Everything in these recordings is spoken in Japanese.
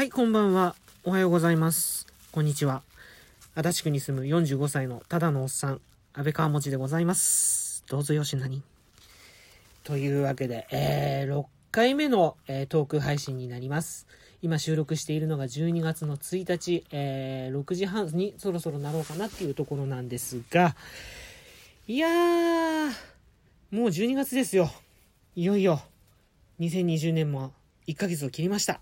はい、こんばんは。おはようございます。こんにちは。足立区に住む45歳のただのおっさん、安倍川持でございます。どうぞよしなに。というわけで、えー、6回目の、えートーク配信になります。今収録しているのが12月の1日、えー、6時半にそろそろなろうかなっていうところなんですが、いやー、もう12月ですよ。いよいよ、2020年も1ヶ月を切りました。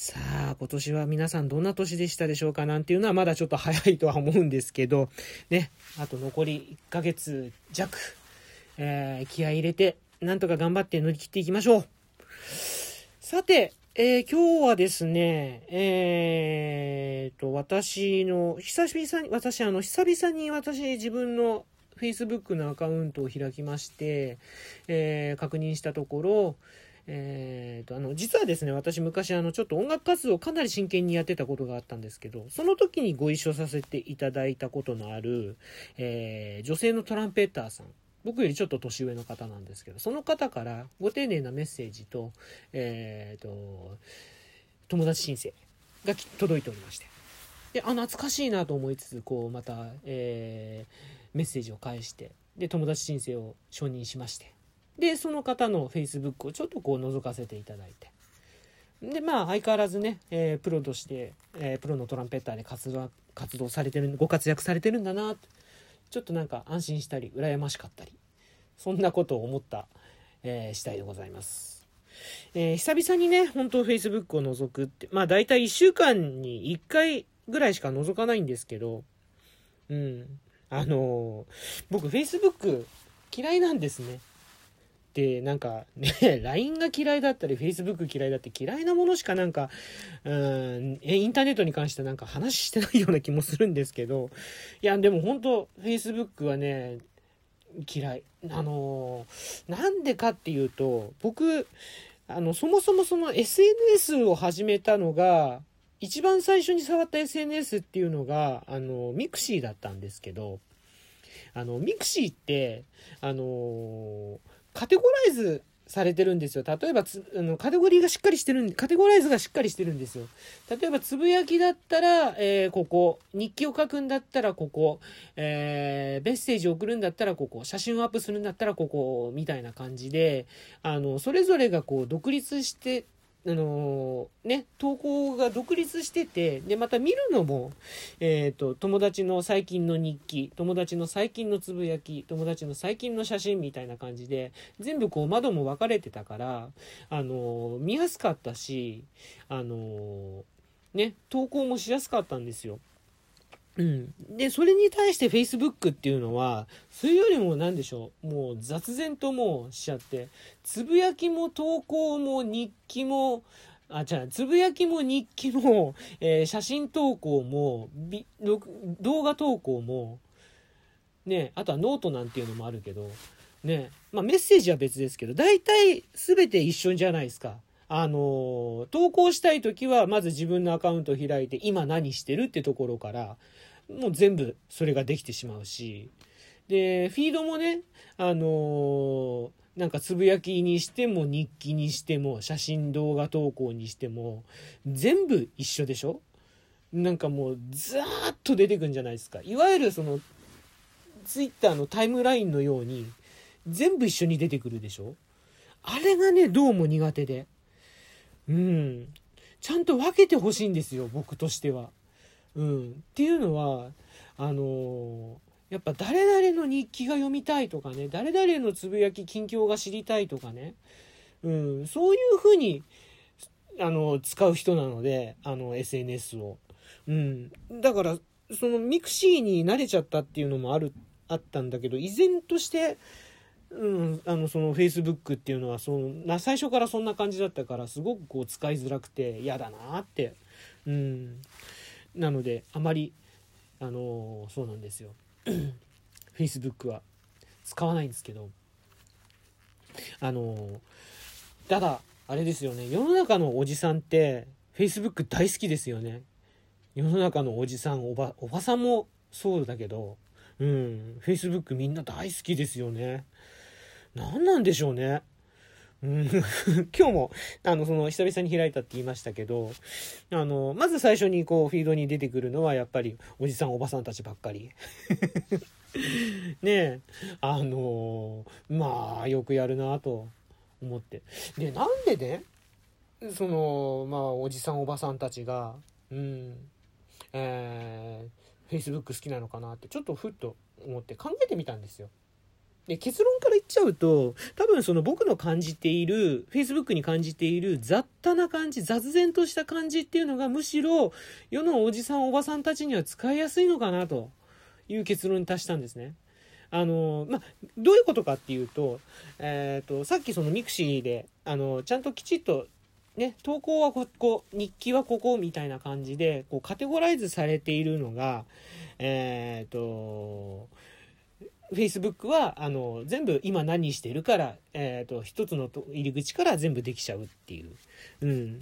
さあ、今年は皆さんどんな年でしたでしょうかなんていうのはまだちょっと早いとは思うんですけど、ね、あと残り1ヶ月弱、えー気合入れて、なんとか頑張って乗り切っていきましょう。さて、えー今日はですね、えーと、私の、久々に、私、あの、久々に私、自分の Facebook のアカウントを開きまして、えー確認したところ、えーと、あの、実はですね、私昔あの、ちょっと音楽活動をかなり真剣にやってたことがあったんですけど、その時にご一緒させていただいたことのある、えー女性のトランペッターさん。僕よりちょっと年上の方なんですけど、その方からご丁寧なメッセージと、えーと、友達申請が届いておりまして。で、あ、懐かしいなと思いつつ、こう、また、えーメッセージを返して、で、友達申請を承認しまして。で、その方の Facebook をちょっとこう覗かせていただいて。で、まあ、相変わらずね、えープロとして、えープロのトランペッターで活動、活動されてる、ご活躍されてるんだな、ちょっとなんか安心したり、羨ましかったり、そんなことを思った、えー次第でございます。えー久々にね、本当 Facebook を覗くって、まあ大体1週間に1回ぐらいしか覗かないんですけど、うん。あのー僕 Facebook 嫌いなんですね。で、なんかね、LINE が嫌いだったり Facebook 嫌いだって嫌いなものしかなんか、うん、インターネットに関してなんか話してないような気もするんですけど、いや、でも本当 Facebook はね、嫌い。あのなんでかっていうと、僕、あの、そもそもその SNS を始めたのが、一番最初に触った SNS っていうのが、あの、ミクシーだったんですけど、あの、ミクシーって、あのカテゴライズされてるんですよ。例えばつ、あの、カテゴリーがしっかりしてるん、カテゴライズがしっかりしてるんですよ。例えば、つぶやきだったら、えーここ、日記を書くんだったらここ、えーメッセージを送るんだったらここ、写真をアップするんだったらここ、みたいな感じで、あの、それぞれがこう、独立して、あのね、投稿が独立してて、で、また見るのも、えっ、と、友達の最近の日記、友達の最近のつぶやき、友達の最近の写真みたいな感じで、全部こう窓も分かれてたから、あの見やすかったし、あのね、投稿もしやすかったんですよ。うん。で、それに対して Facebook っていうのは、それよりも何でしょう、もう雑然ともうしちゃって、つぶやきも投稿も日記も、あ、じゃあ、つぶやきも日記も、えー写真投稿も、動画投稿も、ね、あとはノートなんていうのもあるけど、ね、まあメッセージは別ですけど、大体全て一緒じゃないですか。あの投稿したい時は、まず自分のアカウントを開いて、今何してるってところから、もう全部それができてしまうし、で、フィードもね、あのーなんかつぶやきにしても日記にしても写真動画投稿にしても全部一緒でしょ？なんかもうザーッと出てくんじゃないですか。いわゆるそのツイッターのタイムラインのように全部一緒に出てくるでしょ？あれがねどうも苦手で。うん。ちゃんと分けてほしいんですよ僕としては。うん。っていうのはあのやっぱ誰々の日記が読みたいとかね誰々のつぶやき近況が知りたいとかね、うん、そういうふうにあの使う人なのであの SNS を、うん、だからそのミクシーに慣れちゃったっていうのもあるあったんだけど依然として、うん、あのその Facebook っていうのはその最初からそんな感じだったからすごくこう使いづらくて嫌だなって、うん、なのであまりあのそうなんですよ。Facebook は使わないんですけどあのただあれですよね。世の中のおじさんって Facebook 大好きですよね。世の中のおじさんおばおばさんもそうだけどうん Facebook みんな大好きですよね。何なんでしょうね。うん、今日も、あの、その、久々に開いたって言いましたけど、あの、まず最初にこう、フィードに出てくるのは、やっぱり、おじさんおばさんたちばっかり。ねえ、あのまあ、よくやるなと思って。で、なんでね、その、まあ、おじさんおばさんたちが、うん、えー、Facebook 好きなのかなって、ちょっとふっと思って考えてみたんですよ。で、結論から言っちゃうと、多分その僕の感じている、Facebook に感じている雑多な感じ、雑然とした感じっていうのがむしろ世のおじさんおばさんたちには使いやすいのかなという結論に達したんですね。あの、まあ、どういうことかっていうと、えっ、ー、と、さっきそのミクシーで、あの、ちゃんときちっとね、投稿はここ、日記はここみたいな感じで、こうカテゴライズされているのが、えっ、ー、と、Facebook は、あの、全部今何してるから、え、ー、と、一つの入り口から全部できちゃうっていう。うん。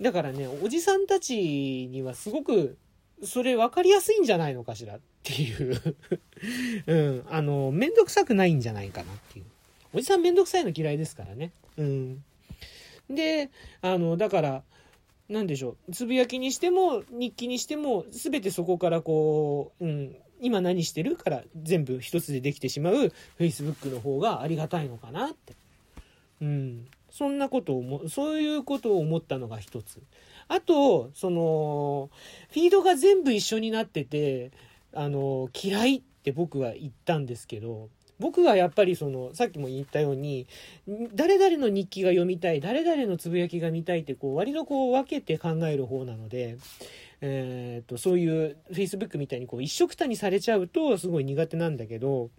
だからね、おじさんたちにはすごく、それ分かりやすいんじゃないのかしらっていう うん。あの、めんどくさくないんじゃないかなっていう。おじさんめんどくさいの嫌いですからね。うん。で、あの、だから、なんでしょう。つぶやきにしても、日記にしても、すべてそこからこう、うん、今何してるから全部一つでできてしまう Facebook の方がありがたいのかなって。うん。そんなことを思、そういうことを思ったのが一つ。あと、その、フィードが全部一緒になってて、あの、嫌いって僕は言ったんですけど、僕はやっぱりその、さっきも言ったように、誰々の日記が読みたい、誰々のつぶやきが見たいって、こう、割とこう分けて考える方なので、えー、と、そういう Facebook みたいにこう一緒くたにされちゃうとすごい苦手なんだけど、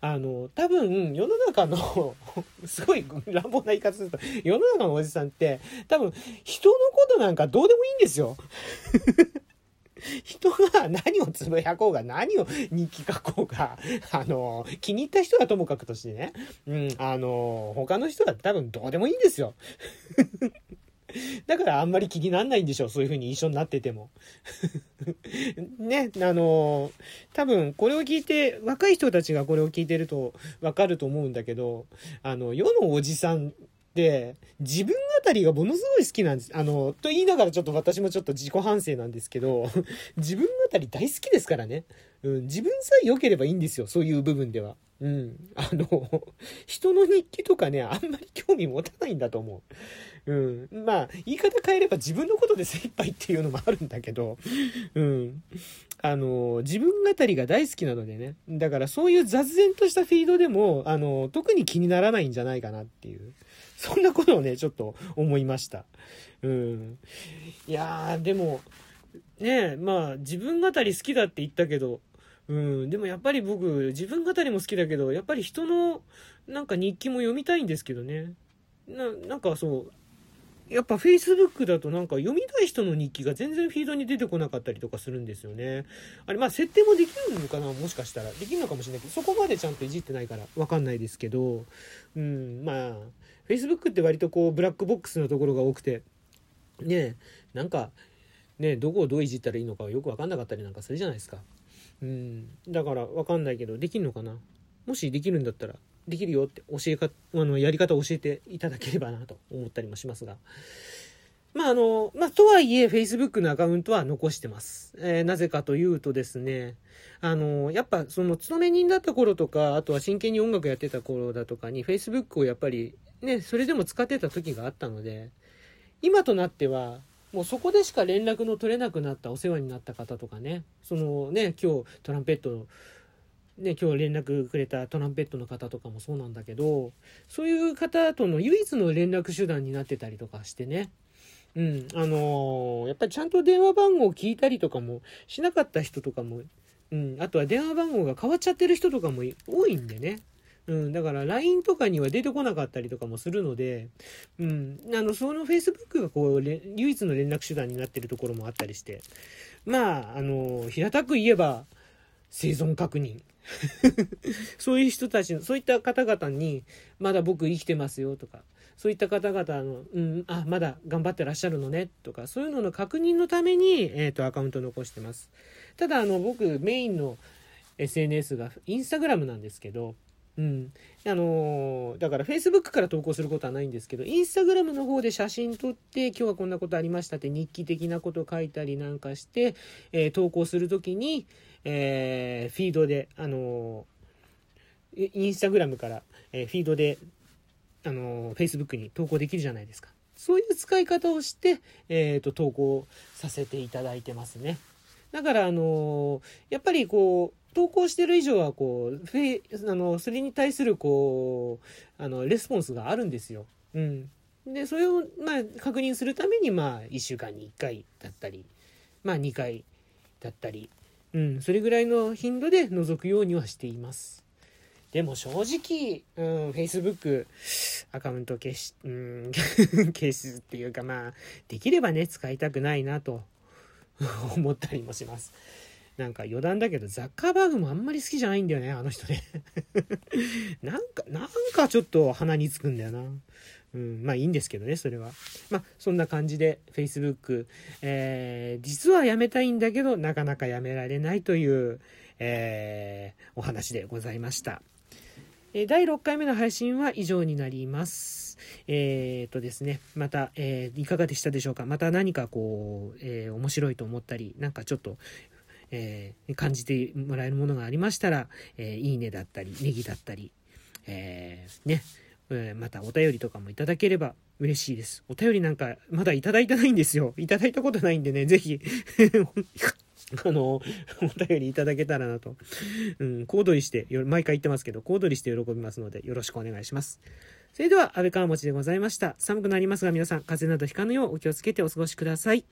あの、多分、世の中の すごい乱暴な言い方すると、世の中のおじさんって、多分、人のことなんかどうでもいいんですよ。人が何をつぶやこうが、何を日記書こうが、あの、気に入った人はともかくとしてね、うん、あの、他の人は多分どうでもいいんですよ。だからあんまり気になんないんでしょう。そういう風に一緒になってても。ね、あの多分これを聞いて、若い人たちがこれを聞いてるとわかると思うんだけど、あの、世のおじさんで、自分語りがものすごい好きなんです。あの、と言いながらちょっと私もちょっと自己反省なんですけど、自分語り大好きですからね。うん、自分さえ良ければいいんですよ。そういう部分では。うん。あの、人の日記とかね、あんまり興味持たないんだと思う。うん。まあ、言い方変えれば自分のことで精一杯っていうのもあるんだけど、うん。あの、自分語りが大好きなのでね。だからそういう雑然としたフィードでも、あの、特に気にならないんじゃないかなっていう。そんなことをね、ちょっと思いました。うん。いやー、でも、ねまあ、自分語り好きだって言ったけど、うん、でもやっぱり僕、自分語りも好きだけど、やっぱり人のなんか日記も読みたいんですけどね。な、なんかそう、やっぱ Facebook だとなんか読みたい人の日記が全然フィードに出てこなかったりとかするんですよね。あれ、まあ設定もできるのかな？もしかしたら。できるのかもしれないけど、そこまでちゃんといじってないからわかんないですけど、うん、まあ、Facebook って割とこうブラックボックスのところが多くて、ねなんか、ねどこをどういじったらいいのかよくわかんなかったりなんかするじゃないですか。うん。だからわかんないけど、できるのかな？もしできるんだったら、できるよって教えか、あの、やり方を教えていただければなと思ったりもしますが。まあ、あの、まあ、とはいえ、Facebook のアカウントは残してます。えー、なぜかというとですね、あの、やっぱ、その、勤め人だった頃とか、あとは真剣に音楽やってた頃だとかに、Facebook をやっぱり、ね、それでも使ってた時があったので、今となっては、もうそこでしか連絡の取れなくなったお世話になった方とかね、そのね、今日トランペットね、今日連絡くれたトランペットの方とかもそうなんだけど、そういう方との唯一の連絡手段になってたりとかしてね。うん、あのー、やっぱりちゃんと電話番号を聞いたりとかもしなかった人とかも、うん、あとは電話番号が変わっちゃってる人とかも多いんでね。うん、だから LINE とかには出てこなかったりとかもするので、うん、あの、その Facebook がこう、唯一の連絡手段になってるところもあったりして、まあ、あの、平たく言えば、生存確認。そういう人たちの、そういった方々に、まだ僕生きてますよとか、そういった方々の、うん、あ、まだ頑張ってらっしゃるのねとか、そういうのの確認のために、えっ、ー、と、アカウント残してます。ただ、あの、僕、メインの SNS がインスタグラムなんですけど、うん。あのーだから Facebook から投稿することはないんですけど、Instagram の方で写真撮って、今日はこんなことありましたって日記的なこと書いたりなんかして、えー投稿するときに、えーフィードで、あのーインスタグラムから、えフィードで、あのー Facebook に投稿できるじゃないですか。そういう使い方をして、えーと、投稿させていただいてますね。だから、あのやっぱりこう、投稿してる以上は、こう、フェあの、それに対する、こう、あの、レスポンスがあるんですよ。うん。で、それを、まあ、確認するために、まあ、1週間に1回だったり、まあ、2回だったり、うん、それぐらいの頻度で覗くようにはしています。でも正直、うん、Facebook アカウント消し、うん、消すっていうかまあ、できればね、使いたくないなと思ったりもします。なんか余談だけど、ザッカーバーグもあんまり好きじゃないんだよね、あの人ね。なんか、なんかちょっと鼻につくんだよな。うん、まあいいんですけどね、それは。まあそんな感じで Facebook、えー、実はやめたいんだけど、なかなかやめられないという、えー、お話でございました。え第6回目の配信は以上になります。えー、とですね、また、えーいかがでしたでしょうか？また何かこう、えー面白いと思ったり、なんかちょっと、えー感じてもらえるものがありましたら、えーいいねだったり、ネギだったり、えーね、えまたお便りとかもいただければ嬉しいです。お便りなんかまだいただいてないんですよ。いただいたことないんでね、ぜひ、あの、お便りいただけたらなと。うん、小躍りして、毎回言ってますけど、小躍りして喜びますので、よろしくお願いします。それでは、安倍川餅でございました。寒くなりますが、皆さん、風邪などひかぬようお気をつけてお過ごしください。